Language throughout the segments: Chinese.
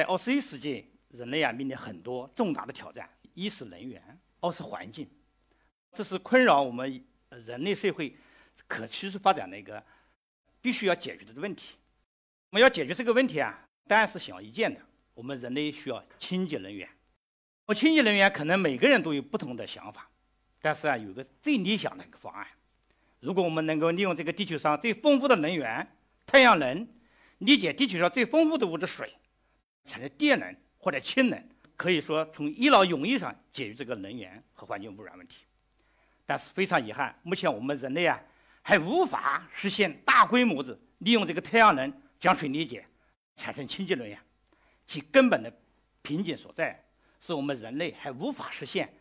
在二十一世纪，人类啊面临很多重大的挑战：一是能源，二是环境，这是困扰我们人类社会可持续发展的一个必须要解决的问题。我们要解决这个问题啊，当然是显而易见的。我们人类需要清洁能源。我清洁能源可能每个人都有不同的想法，但是啊，有个最理想的一个方案。如果我们能够利用这个地球上最丰富的能源——太阳能，理解地球上最丰富的物质水，产生电能或者氢能，可以说从一劳永逸上解决这个能源和环境污染问题。但是非常遗憾，目前我们人类啊还无法实现大规模的利用这个太阳能将水裂解，产生清洁能源。其根本的瓶颈所在，是我们人类还无法实现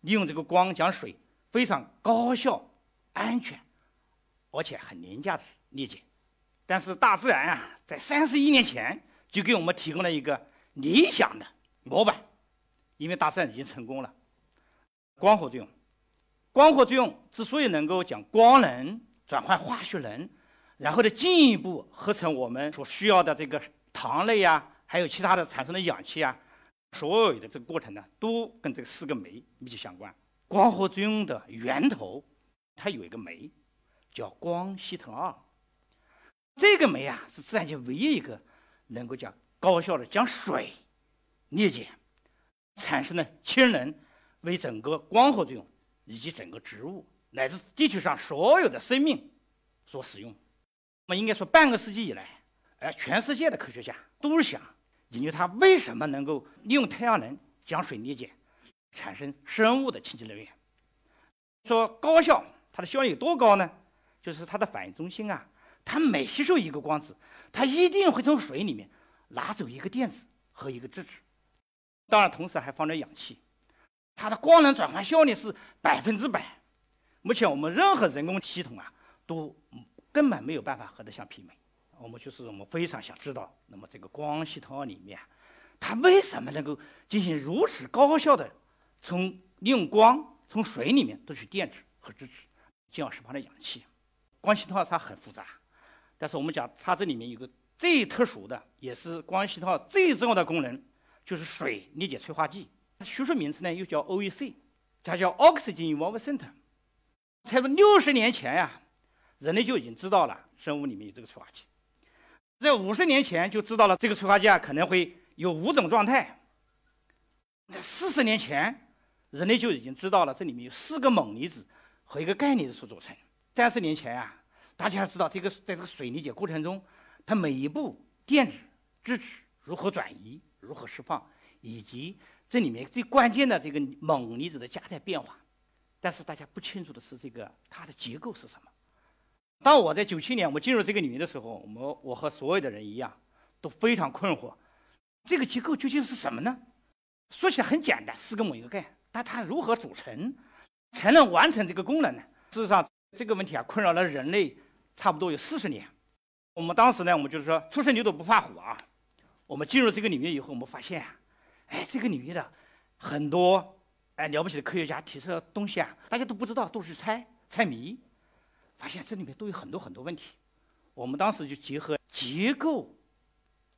利用这个光将水非常高效。安全，而且很廉价的理解，但是大自然啊，在三十亿年前就给我们提供了一个理想的模板，因为大自然已经成功了。光合作用，光合作用之所以能够将光能转换化学能，然后呢进一步合成我们所需要的这个糖类呀，还有其他的产生的氧气啊，所有的这个过程呢，都跟这四个酶密切相关。光合作用的源头。它有一个酶，叫光系统二。这个酶啊，是自然界唯一一个能够将高效的将水裂解，产生的氢能，为整个光合作用以及整个植物乃至地球上所有的生命所使用。我们应该说，半个世纪以来，哎，全世界的科学家都是想研究它为什么能够利用太阳能将水裂解，产生生物的清洁能源。说高效。它的效率有多高呢？就是它的反应中心啊，它每吸收一个光子，它一定会从水里面拿走一个电子和一个质子，当然同时还放着氧气。它的光能转换效率是百分之百。目前我们任何人工系统啊，都根本没有办法和它相媲美。我们就是我们非常想知道，那么这个光系统里面，它为什么能够进行如此高效的从利用光从水里面夺取电子和质子？进而释放的氧气，光系统它很复杂，但是我们讲它这里面有个最特殊的，也是光系统二最重要的功能，就是水裂解催化剂。学术名称呢又叫 OEC，它叫 Oxygen Evolvent。差不多六十年前呀，人类就已经知道了生物里面有这个催化剂，在五十年前就知道了这个催化剂啊可能会有五种状态。在四十年前，人类就已经知道了这里面有四个锰离子。和一个钙离子所组成。三十年前啊，大家知道这个在这个水理解过程中，它每一步电子、质子如何转移、如何释放，以及这里面最关键的这个锰离子的加载变化。但是大家不清楚的是，这个它的结构是什么？当我在九七年我进入这个领域的时候，我们我和所有的人一样都非常困惑，这个结构究竟是什么呢？说起来很简单，四个锰一个钙，但它如何组成？才能完成这个功能呢？事实上，这个问题啊，困扰了人类差不多有四十年。我们当时呢，我们就是说，初生牛犊不怕虎啊。我们进入这个领域以后，我们发现，哎，这个领域的很多哎了不起的科学家提出的东西啊，大家都不知道，都是猜猜谜。发现这里面都有很多很多问题。我们当时就结合结构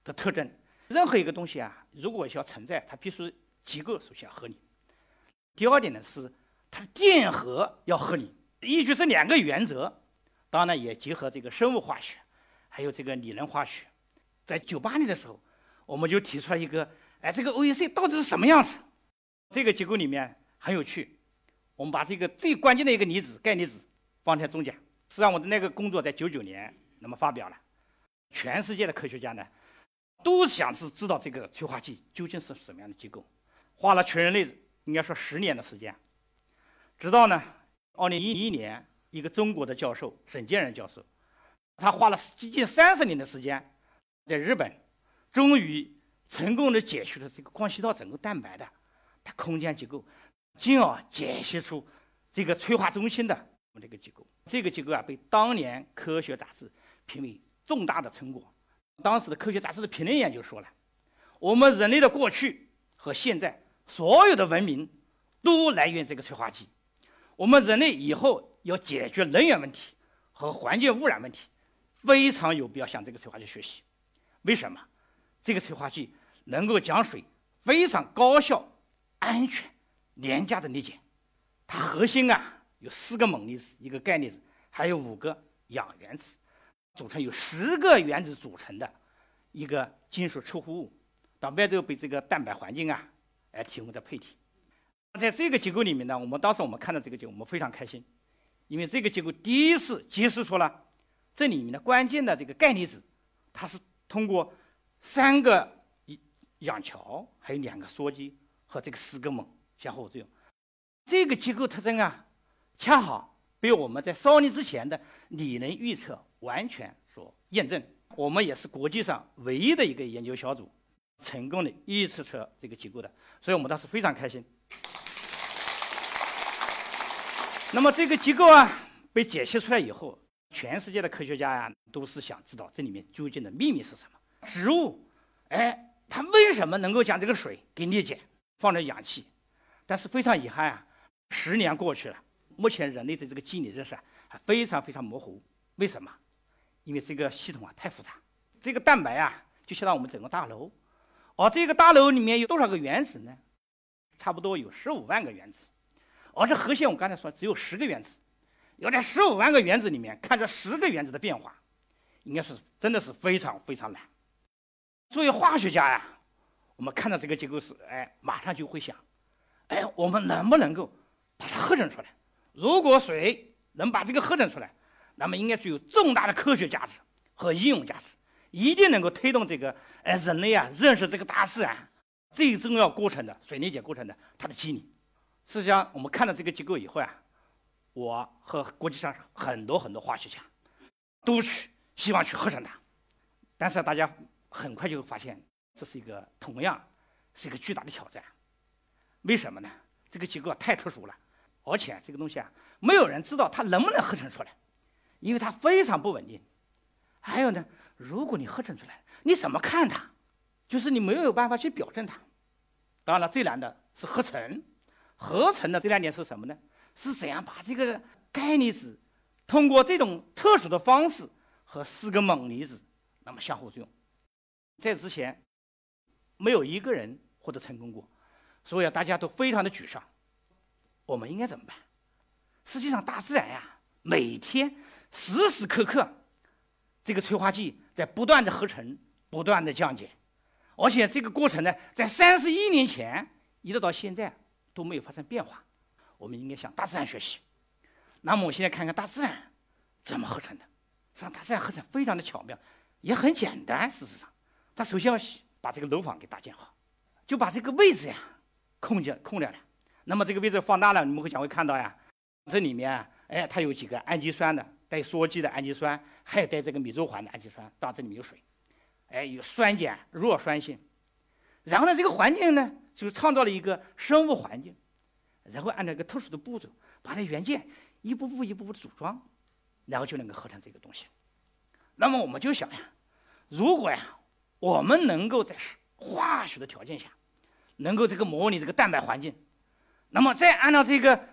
的特征，任何一个东西啊，如果要存在，它必须结构首先要合理。第二点呢是。它的电荷要合理，依据这两个原则，当然也结合这个生物化学，还有这个理论化学。在九八年的时候，我们就提出了一个，哎，这个 OEC 到底是什么样子？这个结构里面很有趣，我们把这个最关键的一个离子钙离子放在中间。实际上，我的那个工作在九九年那么发表了，全世界的科学家呢，都想是知道这个催化剂究竟是什么样的结构，花了全人类应该说十年的时间。直到呢，二零一一年，一个中国的教授沈建仁教授，他花了接近三十年的时间，在日本，终于成功的解析了这个光系道整个蛋白的它空间结构，进而解析出这个催化中心的这个结构。这个结构啊，被当年科学杂志评为重大的成果。当时的科学杂志的评论员就说了：“我们人类的过去和现在所有的文明，都来源这个催化剂。”我们人类以后要解决能源问题和环境污染问题，非常有必要向这个催化剂学习。为什么？这个催化剂能够将水非常高效、安全、廉价的理解。它核心啊有四个锰离子，一个钙离子，还有五个氧原子，组成有十个原子组成的一个金属出乎物，到外头被这个蛋白环境啊来提供的配体。在这个结构里面呢，我们当时我们看到这个结构，我们非常开心，因为这个结构第一次揭示出了这里面的关键的这个钙离子，它是通过三个氧桥，还有两个羧基和这个四个锰相互作用。这个结构特征啊，恰好被我们在少年之前的理论预测完全所验证。我们也是国际上唯一的一个研究小组，成功的预测出这个结构的，所以我们当时非常开心。那么这个结构啊被解析出来以后，全世界的科学家呀都是想知道这里面究竟的秘密是什么。植物，哎，它为什么能够将这个水给裂解，放着氧气？但是非常遗憾啊，十年过去了，目前人类的这个机理认识还非常非常模糊。为什么？因为这个系统啊太复杂。这个蛋白啊就相当于我们整个大楼，而这个大楼里面有多少个原子呢？差不多有十五万个原子。而这核心，我刚才说只有十个原子，要在十五万个原子里面看这十个原子的变化，应该是真的是非常非常难。作为化学家呀，我们看到这个结构时，哎，马上就会想，哎，我们能不能够把它合成出来？如果水能把这个合成出来，那么应该具有重大的科学价值和应用价值，一定能够推动这个哎人类啊认识这个大自然最重要过程的水理解过程的它的机理。实际上，我们看到这个结构以后啊，我和国际上很多很多化学家都去希望去合成它，但是大家很快就发现，这是一个同样是一个巨大的挑战。为什么呢？这个结构太特殊了，而且这个东西啊，没有人知道它能不能合成出来，因为它非常不稳定。还有呢，如果你合成出来，你怎么看它？就是你没有办法去表证它。当然了，最难的是合成。合成的这两点是什么呢？是怎样把这个钙离子通过这种特殊的方式和四个锰离子那么相互作用？在之前没有一个人获得成功过，所以大家都非常的沮丧。我们应该怎么办？实际上，大自然呀，每天时时刻刻这个催化剂在不断的合成、不断的降解，而且这个过程呢，在三十一年前一直到现在。都没有发生变化，我们应该向大自然学习。那么，我现在看看大自然怎么合成的。实际上，大自然合成非常的巧妙，也很简单。事实上，它首先要把这个楼房给搭建好，就把这个位置呀空间空掉了。那么这个位置放大了，你们会将会看到呀，这里面哎，它有几个氨基酸的，带羧基的氨基酸，还有带这个米溴环的氨基酸。当然，这里面有水，哎，有酸碱弱酸性。然后呢，这个环境呢？就创造了一个生物环境，然后按照一个特殊的步骤，把这元件一步步、一步步的组装，然后就能够合成这个东西。那么我们就想呀，如果呀，我们能够在化学的条件下，能够这个模拟这个蛋白环境，那么再按照这个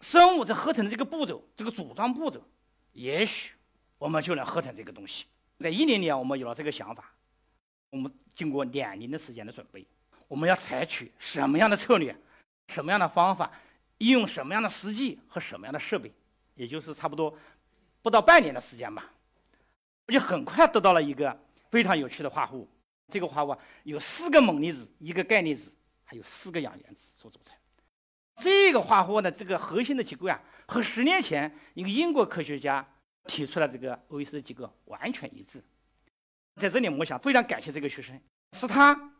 生物在合成的这个步骤、这个组装步骤，也许我们就能合成这个东西。在一零年，我们有了这个想法，我们经过两年的时间的准备。我们要采取什么样的策略，什么样的方法，应用什么样的实际和什么样的设备，也就是差不多不到半年的时间吧，我就很快得到了一个非常有趣的化合物。这个化合物有四个锰离子，一个钙离子，还有四个氧原子所组成。这个化合物的这个核心的结构啊，和十年前一个英国科学家提出来这个 O E C 的结构完全一致。在这里，我想非常感谢这个学生，是他。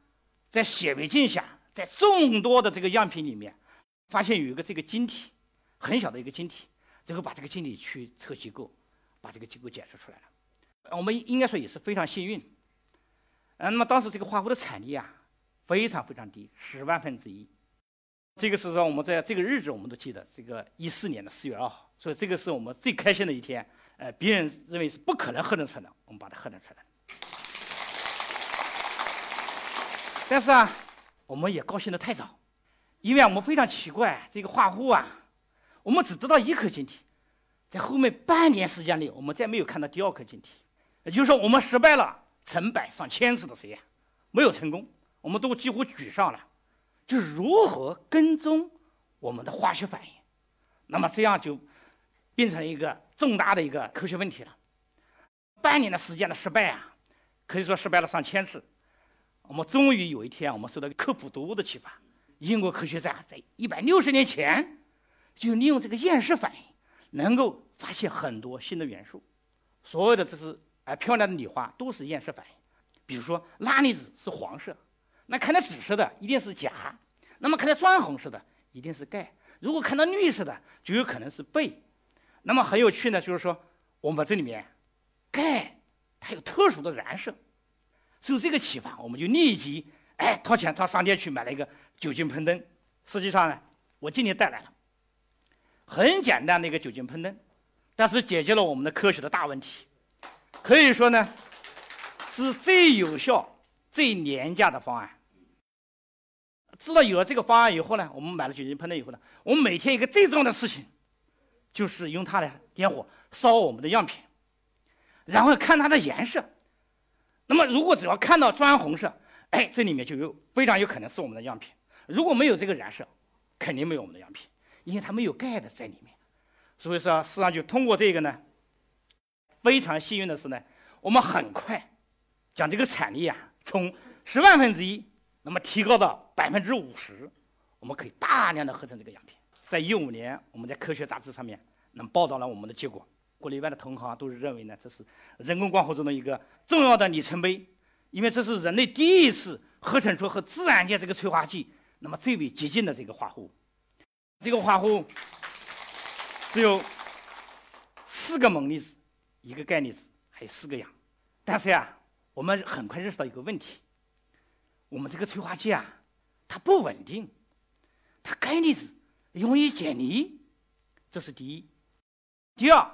在显微镜下，在众多的这个样品里面，发现有一个这个晶体，很小的一个晶体，最后把这个晶体去测结构，把这个结构解释出来了。我们应该说也是非常幸运。嗯，那么当时这个化合物的产力啊，非常非常低，十万分之一。这个是说我们在这个日子我们都记得，这个一四年的四月二号，所以这个是我们最开心的一天。呃，别人认为是不可能合成出来的，我们把它合成出来。但是啊，我们也高兴的太早，因为我们非常奇怪，这个化合物啊，我们只得到一颗晶体，在后面半年时间里，我们再没有看到第二颗晶体，也就是说，我们失败了成百上千次的实验，没有成功，我们都几乎沮丧了，就是如何跟踪我们的化学反应。那么这样就变成了一个重大的一个科学问题了。半年的时间的失败啊，可以说失败了上千次。我们终于有一天，我们受到科普读物的启发，英国科学家在一百六十年前就利用这个厌食反应，能够发现很多新的元素。所有的这是哎漂亮的礼花都是厌食反应。比如说钠离子是黄色，那看到紫色的一定是钾，那么看到砖红色的一定是钙，如果看到绿色的就有可能是钡。那么很有趣呢，就是说我们这里面钙它有特殊的染色，受这个启发，我们就立即哎掏钱到商店去买了一个酒精喷灯。实际上呢，我今天带来了很简单的一个酒精喷灯，但是解决了我们的科学的大问题，可以说呢。是最有效、最廉价的方案。知道有了这个方案以后呢，我们买了酒精喷灯以后呢，我们每天一个最重要的事情，就是用它来点火烧我们的样品，然后看它的颜色。如果只要看到砖红色，哎，这里面就有非常有可能是我们的样品。如果没有这个染色，肯定没有我们的样品，因为它没有钙的在里面。所以说，实际上就通过这个呢，非常幸运的是呢，我们很快。将这个产力啊，从十万分之一，那么提高到百分之五十，我们可以大量的合成这个样品。在一五年，我们在科学杂志上面，能报道了我们的结果。国内外的同行都是认为呢，这是人工光合中的一个重要的里程碑，因为这是人类第一次合成出和自然界这个催化剂那么最为接近的这个化合物。这个化合物只有四个锰离子，一个钙离子，还有四个氧，但是呀。我们很快认识到一个问题：我们这个催化剂啊，它不稳定，它钙离子容易解离，这是第一。第二，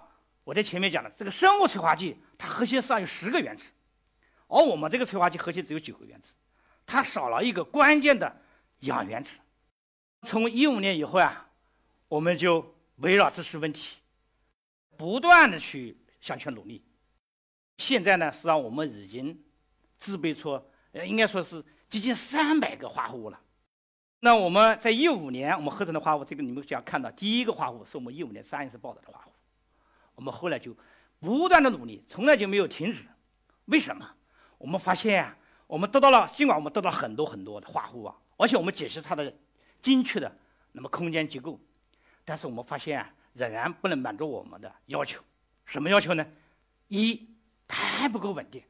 我在前面讲了，这个生物催化剂它核心上有十个原子，而我们这个催化剂核心只有九个原子，它少了一个关键的氧原子。从一五年以后啊，我们就围绕这些问题，不断的去向前努力。现在呢，实际上我们已经制备出，呃，应该说是接近三百个化合物了。那我们在一五年我们合成的化合物，这个你们想看到，第一个化合物是我们一五年三月份报道的化合物。我们后来就不断的努力，从来就没有停止。为什么？我们发现啊，我们得到了，尽管我们得到很多很多的化合物，而且我们解释它的精确的那么空间结构，但是我们发现，仍然不能满足我们的要求。什么要求呢？一还不够稳定，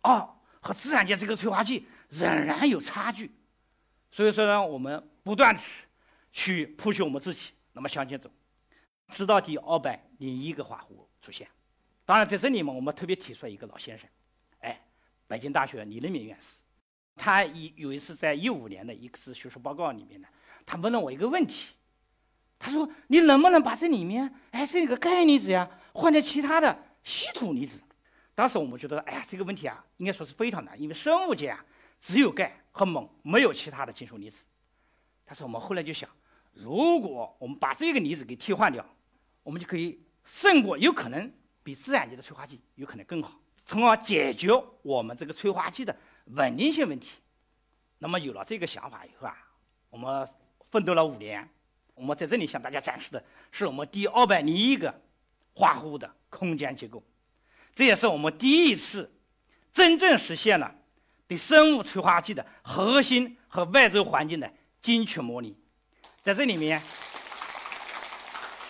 二和自然界这个催化剂仍然有差距，所以说呢，我们不断的去 push 我们自己，那么向前走，直到第二百零一个化合物出现。当然在这里面，我们特别提出来一个老先生，哎，北京大学李仁敏院士，他一有一次在一五年的一次学术报告里面呢，他问了我一个问题，他说：“你能不能把这里面哎这个钙离子呀换成其他的稀土离子？”当时我们觉得，哎呀，这个问题啊，应该说是非常难，因为生物界啊只有钙和锰，没有其他的金属离子。但是我们后来就想，如果我们把这个离子给替换掉，我们就可以胜过，有可能比自然界的催化剂有可能更好，从而解决我们这个催化剂的稳定性问题。那么有了这个想法以后啊，我们奋斗了五年，我们在这里向大家展示的是我们第二百零一个化合物的空间结构。这也是我们第一次真正实现了对生物催化剂的核心和外周环境的精确模拟。在这里面，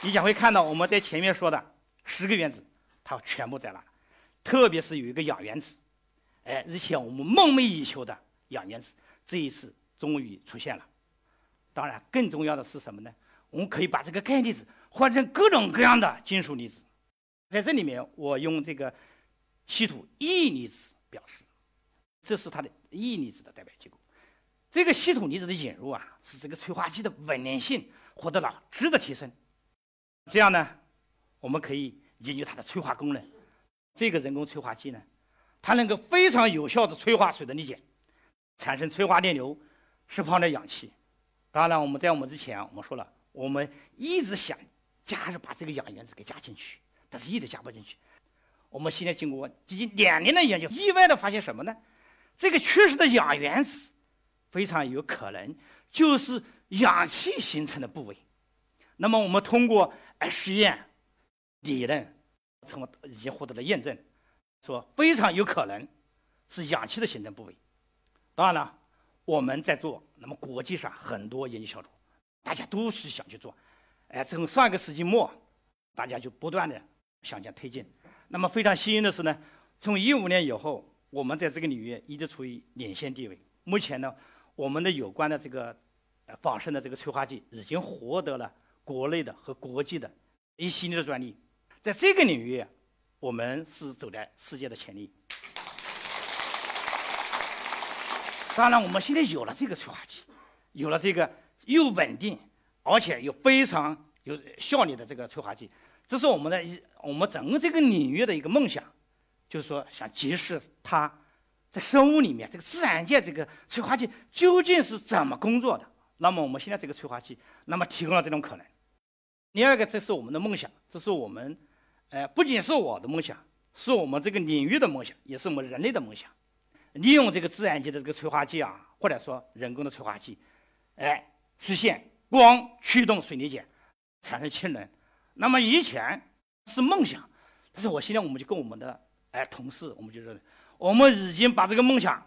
你将会看到我们在前面说的十个原子，它全部在那，特别是有一个氧原子，哎，日前我们梦寐以求的氧原子，这一次终于出现了。当然，更重要的是什么呢？我们可以把这个钙离子换成各种各样的金属离子。在这里面，我用这个稀土异离子表示，这是它的异离子的代表结构。这个稀土离子的引入啊，使这个催化剂的稳定性获得了质的提升。这样呢，我们可以研究它的催化功能。这个人工催化剂呢，它能够非常有效的催化水的裂解，产生催化电流，释放的氧气。当然，我们在我们之前，我们说了，我们一直想加入把这个氧原子给加进去。但是一直加不进去。我们现在经过接近两年的研究，意外的发现什么呢？这个缺失的氧原子非常有可能就是氧气形成的部位。那么我们通过哎实验、理论，从已经获得了验证，说非常有可能是氧气的形成部位。当然了，我们在做，那么国际上很多研究小组，大家都是想去做。哎，从上个世纪末，大家就不断的向前推进。那么非常幸运的是呢，从一五年以后，我们在这个领域一直处于领先地位。目前呢，我们的有关的这个仿生的这个催化剂已经获得了国内的和国际的一系列的专利，在这个领域，我们是走在世界的前列。当然，我们现在有了这个催化剂，有了这个又稳定，而且又非常有效率的这个催化剂，这是我们的一我们整个这个领域的一个梦想，就是说想揭示它在生物里面这个自然界这个催化剂究竟是怎么工作的。那么我们现在这个催化剂，那么提供了这种可能。第二个，这是我们的梦想，这是我们，呃，不仅是我的梦想，是我们这个领域的梦想，也是我们人类的梦想。利用这个自然界的这个催化剂啊，或者说人工的催化剂，哎，实现光驱动水力碱产生氢能。那么以前是梦想，但是我现在我们就跟我们的哎同事，我们就说，我们已经把这个梦想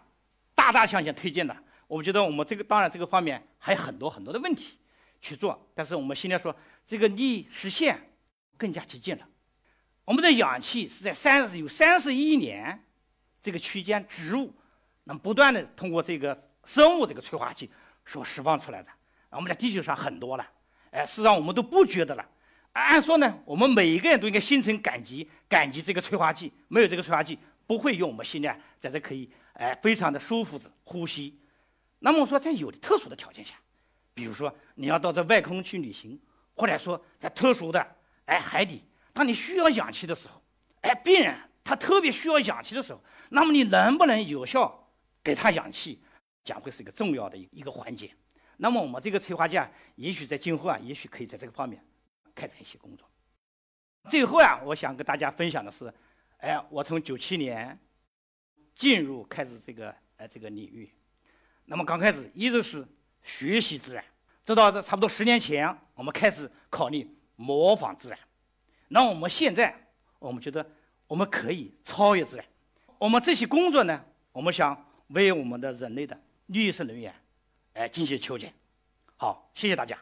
大大向前推进了。我觉得我们这个当然这个方面还有很多很多的问题去做，但是我们现在说这个离实现更加接近了。我们的氧气是在三十有三十亿年这个区间植物。能不断的通过这个生物这个催化剂所释放出来的，我们在地球上很多了，哎，事实上我们都不觉得了。按说呢，我们每一个人都应该心存感激，感激这个催化剂，没有这个催化剂，不会有我们现在在这可以哎非常的舒服的呼吸。那么说在有的特殊的条件下，比如说你要到这外空去旅行，或者说在特殊的哎海底，当你需要氧气的时候，哎，病人他特别需要氧气的时候，那么你能不能有效？给他氧气，将会是一个重要的一个环节。那么我们这个催化剂啊，也许在今后啊，也许可以在这个方面开展一些工作。最后啊，我想跟大家分享的是，哎，我从九七年进入开始这个呃这个领域，那么刚开始一直是学习自然，直到这差不多十年前，我们开始考虑模仿自然。那我们现在，我们觉得我们可以超越自然。我们这些工作呢，我们想。为我们的人类的绿色能源，哎，进行求解。好，谢谢大家。